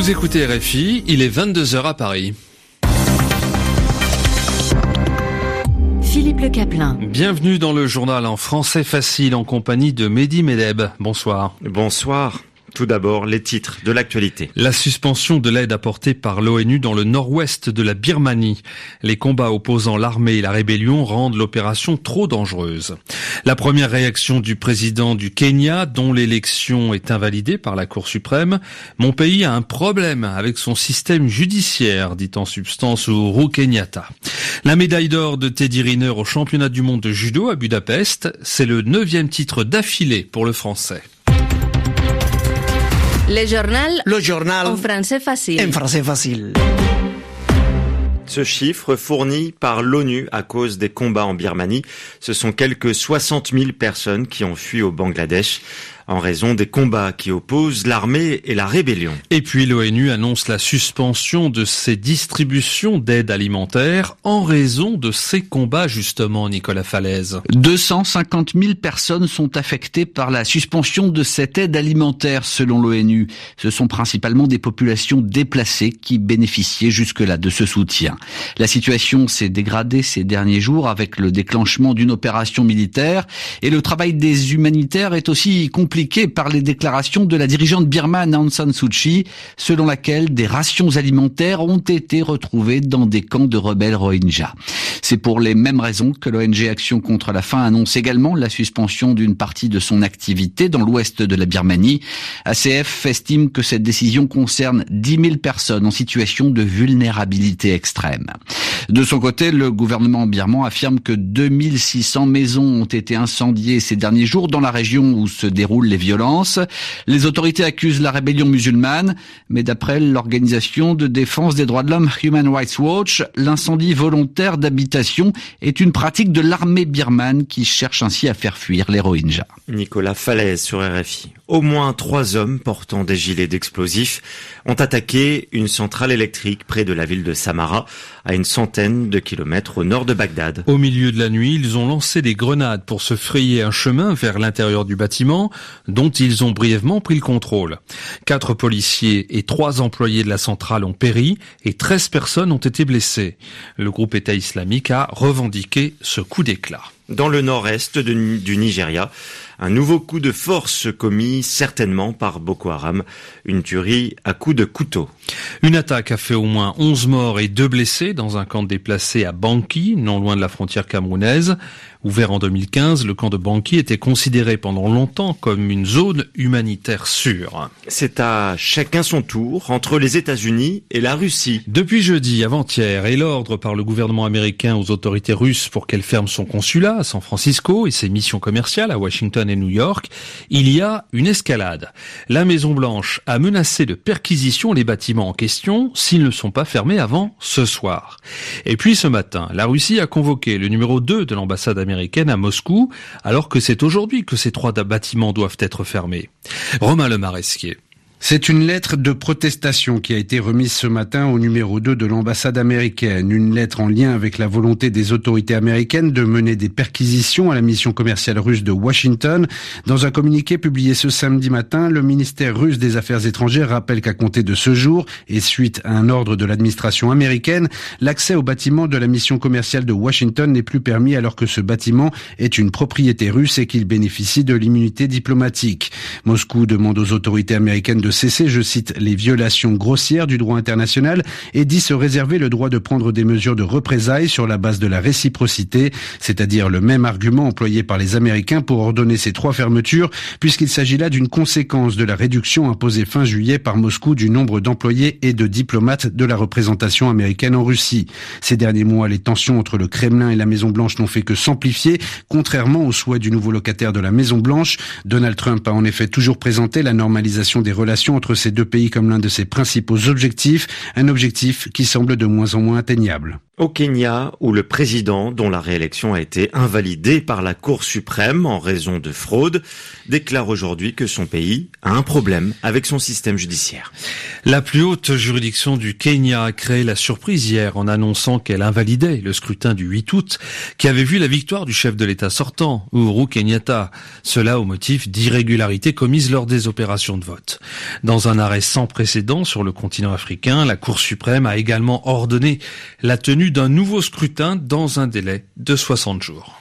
Vous écoutez RFI, il est 22h à Paris. Philippe Le Caplin. Bienvenue dans le journal en français facile en compagnie de Mehdi Medeb. Bonsoir. Bonsoir. Tout d'abord, les titres de l'actualité. La suspension de l'aide apportée par l'ONU dans le nord-ouest de la Birmanie. Les combats opposant l'armée et la rébellion rendent l'opération trop dangereuse. La première réaction du président du Kenya, dont l'élection est invalidée par la Cour suprême. Mon pays a un problème avec son système judiciaire, dit en substance Uhuru Kenyatta. La médaille d'or de Teddy Riner au championnat du monde de judo à Budapest, c'est le neuvième titre d'affilée pour le français. Le journal. Le journal. En français facile. En français facile. Ce chiffre fourni par l'ONU à cause des combats en Birmanie, ce sont quelques 60 000 personnes qui ont fui au Bangladesh en raison des combats qui opposent l'armée et la rébellion. Et puis l'ONU annonce la suspension de ses distributions d'aide alimentaire en raison de ces combats justement, Nicolas Falaise. 250 000 personnes sont affectées par la suspension de cette aide alimentaire selon l'ONU. Ce sont principalement des populations déplacées qui bénéficiaient jusque-là de ce soutien. La situation s'est dégradée ces derniers jours avec le déclenchement d'une opération militaire et le travail des humanitaires est aussi compliqué par les déclarations de la dirigeante birmane Aung San Suu Kyi, selon laquelle des rations alimentaires ont été retrouvées dans des camps de rebelles Rohingyas. C'est pour les mêmes raisons que l'ONG Action contre la faim annonce également la suspension d'une partie de son activité dans l'ouest de la Birmanie. ACF estime que cette décision concerne 10 000 personnes en situation de vulnérabilité extrême. De son côté, le gouvernement birman affirme que 2600 maisons ont été incendiées ces derniers jours dans la région où se déroulent les violences. Les autorités accusent la rébellion musulmane, mais d'après l'organisation de défense des droits de l'homme Human Rights Watch, l'incendie volontaire d'habitation est une pratique de l'armée birmane qui cherche ainsi à faire fuir les Rohingyas. Nicolas sur RFI. Au moins trois hommes portant des gilets d'explosifs ont attaqué une centrale électrique près de la ville de Samara, à une centaine de kilomètres au nord de Bagdad. Au milieu de la nuit, ils ont lancé des grenades pour se frayer un chemin vers l'intérieur du bâtiment, dont ils ont brièvement pris le contrôle. Quatre policiers et trois employés de la centrale ont péri et 13 personnes ont été blessées. Le groupe État islamique a revendiqué ce coup d'éclat. Dans le nord-est du Nigeria, un nouveau coup de force commis certainement par Boko Haram, une tuerie à coups de couteau. Une attaque a fait au moins 11 morts et 2 blessés dans un camp déplacé à Banki, non loin de la frontière camerounaise. Ouvert en 2015, le camp de Banki était considéré pendant longtemps comme une zone humanitaire sûre. C'est à chacun son tour entre les États-Unis et la Russie. Depuis jeudi, avant-hier, et l'ordre par le gouvernement américain aux autorités russes pour qu'elles ferment son consulat à San Francisco et ses missions commerciales à Washington et New York, il y a une escalade. La Maison-Blanche a menacé de perquisition les bâtiments en question s'ils ne sont pas fermés avant ce soir. Et puis ce matin, la Russie a convoqué le numéro 2 de l'ambassade américaine américaine à Moscou, alors que c'est aujourd'hui que ces trois bâtiments doivent être fermés. Romain Le Maresquier. C'est une lettre de protestation qui a été remise ce matin au numéro 2 de l'ambassade américaine. Une lettre en lien avec la volonté des autorités américaines de mener des perquisitions à la mission commerciale russe de Washington. Dans un communiqué publié ce samedi matin, le ministère russe des Affaires étrangères rappelle qu'à compter de ce jour, et suite à un ordre de l'administration américaine, l'accès au bâtiment de la mission commerciale de Washington n'est plus permis alors que ce bâtiment est une propriété russe et qu'il bénéficie de l'immunité diplomatique. Moscou demande aux autorités américaines de cesser, je cite, les violations grossières du droit international et dit se réserver le droit de prendre des mesures de représailles sur la base de la réciprocité, c'est-à-dire le même argument employé par les Américains pour ordonner ces trois fermetures, puisqu'il s'agit là d'une conséquence de la réduction imposée fin juillet par Moscou du nombre d'employés et de diplomates de la représentation américaine en Russie. Ces derniers mois, les tensions entre le Kremlin et la Maison Blanche n'ont fait que s'amplifier, contrairement aux souhaits du nouveau locataire de la Maison Blanche. Donald Trump a en effet toujours présenté la normalisation des relations entre ces deux pays comme l'un de ses principaux objectifs, un objectif qui semble de moins en moins atteignable. Au Kenya, où le président, dont la réélection a été invalidée par la Cour suprême en raison de fraude, déclare aujourd'hui que son pays a un problème avec son système judiciaire. La plus haute juridiction du Kenya a créé la surprise hier en annonçant qu'elle invalidait le scrutin du 8 août qui avait vu la victoire du chef de l'État sortant, Uhuru Kenyatta. Cela au motif d'irrégularités commises lors des opérations de vote. Dans un arrêt sans précédent sur le continent africain, la Cour suprême a également ordonné la tenue d'un nouveau scrutin dans un délai de 60 jours.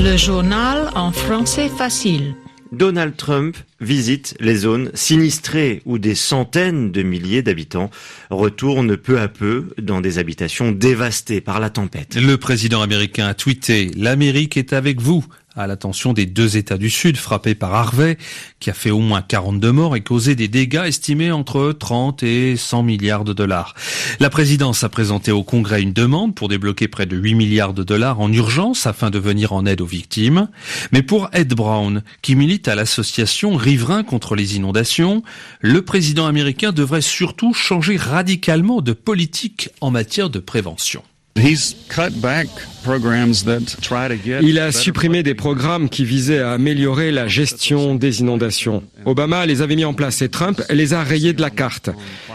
Le journal en français facile. Donald Trump visite les zones sinistrées où des centaines de milliers d'habitants retournent peu à peu dans des habitations dévastées par la tempête. Le président américain a tweeté L'Amérique est avec vous à l'attention des deux États du Sud frappés par Harvey, qui a fait au moins 42 morts et causé des dégâts estimés entre 30 et 100 milliards de dollars. La présidence a présenté au Congrès une demande pour débloquer près de 8 milliards de dollars en urgence afin de venir en aide aux victimes. Mais pour Ed Brown, qui milite à l'association Riverains contre les inondations, le président américain devrait surtout changer radicalement de politique en matière de prévention. Il a supprimé des programmes qui visaient à améliorer la gestion des inondations. Obama les avait mis en place et Trump les a rayés de la carte.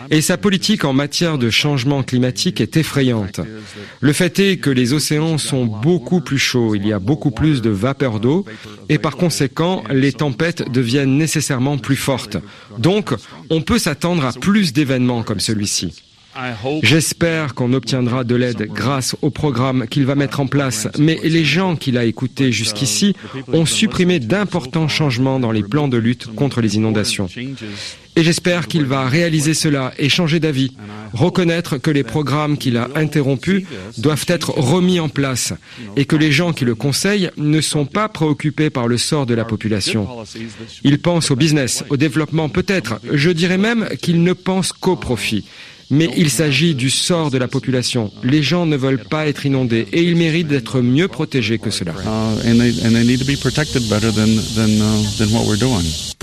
Et sa politique en matière de changement climatique est effrayante. Le fait est que les océans sont beaucoup plus chauds, il y a beaucoup plus de vapeur d'eau et par conséquent, les tempêtes deviennent nécessairement plus fortes. Donc, on peut s'attendre à plus d'événements comme celui-ci. J'espère qu'on obtiendra de l'aide grâce au programme qu'il va mettre en place, mais les gens qu'il a écoutés jusqu'ici ont supprimé d'importants changements dans les plans de lutte contre les inondations. Et j'espère qu'il va réaliser cela et changer d'avis, reconnaître que les programmes qu'il a interrompus doivent être remis en place et que les gens qui le conseillent ne sont pas préoccupés par le sort de la population. Ils pensent au business, au développement peut-être, je dirais même qu'ils ne pensent qu'au profit. Mais il s'agit du sort de la population. Les gens ne veulent pas être inondés et ils méritent d'être mieux protégés que cela.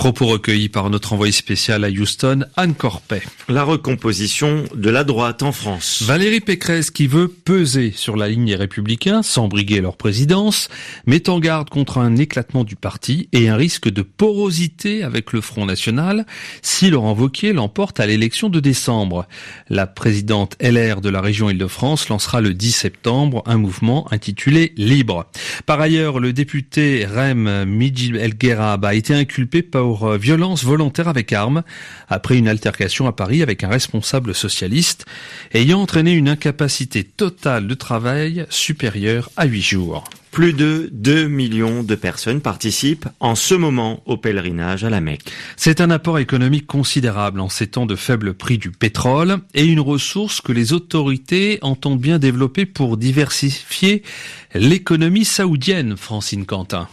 Propos recueillis par notre envoyé spécial à Houston, Anne Corpet. La recomposition de la droite en France. Valérie Pécresse, qui veut peser sur la ligne des Républicains sans briguer leur présidence, met en garde contre un éclatement du parti et un risque de porosité avec le Front National si Laurent Wauquiez l'emporte à l'élection de décembre. La présidente LR de la région Île-de-France lancera le 10 septembre un mouvement intitulé Libre. Par ailleurs, le député Rem Midjil El a été inculpé pour violence volontaire avec arme après une altercation à Paris avec un responsable socialiste ayant entraîné une incapacité totale de travail supérieure à 8 jours. Plus de 2 millions de personnes participent en ce moment au pèlerinage à la Mecque. C'est un apport économique considérable en ces temps de faible prix du pétrole et une ressource que les autorités entendent bien développer pour diversifier l'économie saoudienne, Francine Quentin.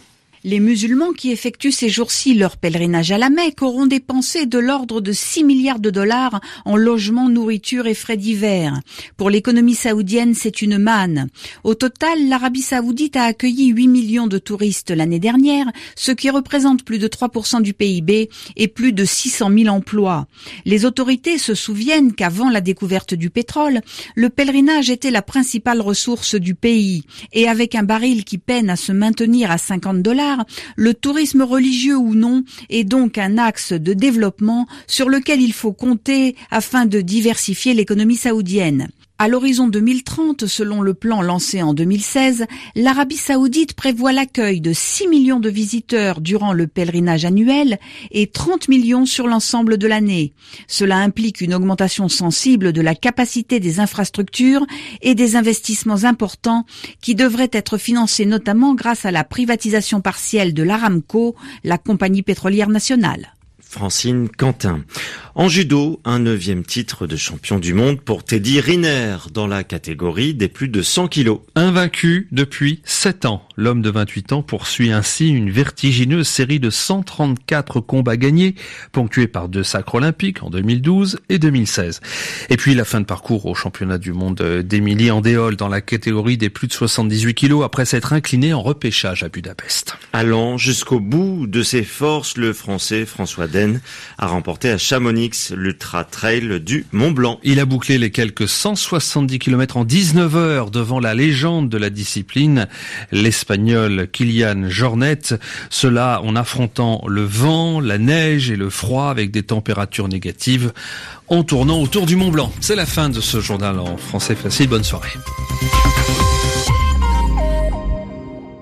Les musulmans qui effectuent ces jours-ci leur pèlerinage à la Mecque auront dépensé de l'ordre de 6 milliards de dollars en logement, nourriture et frais divers. Pour l'économie saoudienne, c'est une manne. Au total, l'Arabie saoudite a accueilli 8 millions de touristes l'année dernière, ce qui représente plus de 3% du PIB et plus de 600 000 emplois. Les autorités se souviennent qu'avant la découverte du pétrole, le pèlerinage était la principale ressource du pays. Et avec un baril qui peine à se maintenir à 50 dollars, le tourisme religieux ou non est donc un axe de développement sur lequel il faut compter afin de diversifier l'économie saoudienne. À l'horizon 2030, selon le plan lancé en 2016, l'Arabie saoudite prévoit l'accueil de 6 millions de visiteurs durant le pèlerinage annuel et 30 millions sur l'ensemble de l'année. Cela implique une augmentation sensible de la capacité des infrastructures et des investissements importants qui devraient être financés notamment grâce à la privatisation partielle de l'Aramco, la compagnie pétrolière nationale. Francine Quentin. En judo, un neuvième titre de champion du monde pour Teddy Riner dans la catégorie des plus de 100 kilos. Invaincu depuis 7 ans. L'homme de 28 ans poursuit ainsi une vertigineuse série de 134 combats gagnés, ponctués par deux sacres olympiques en 2012 et 2016. Et puis la fin de parcours au championnat du monde d'Emilie Andéol dans la catégorie des plus de 78 kilos après s'être incliné en repêchage à Budapest. Allant jusqu'au bout de ses forces, le français François Den a remporté à Chamonix l'Ultra Trail du Mont Blanc. Il a bouclé les quelques 170 km en 19 heures devant la légende de la discipline, l'espagnol Kilian Jornet. Cela en affrontant le vent, la neige et le froid avec des températures négatives en tournant autour du Mont Blanc. C'est la fin de ce journal en français facile. Bonne soirée.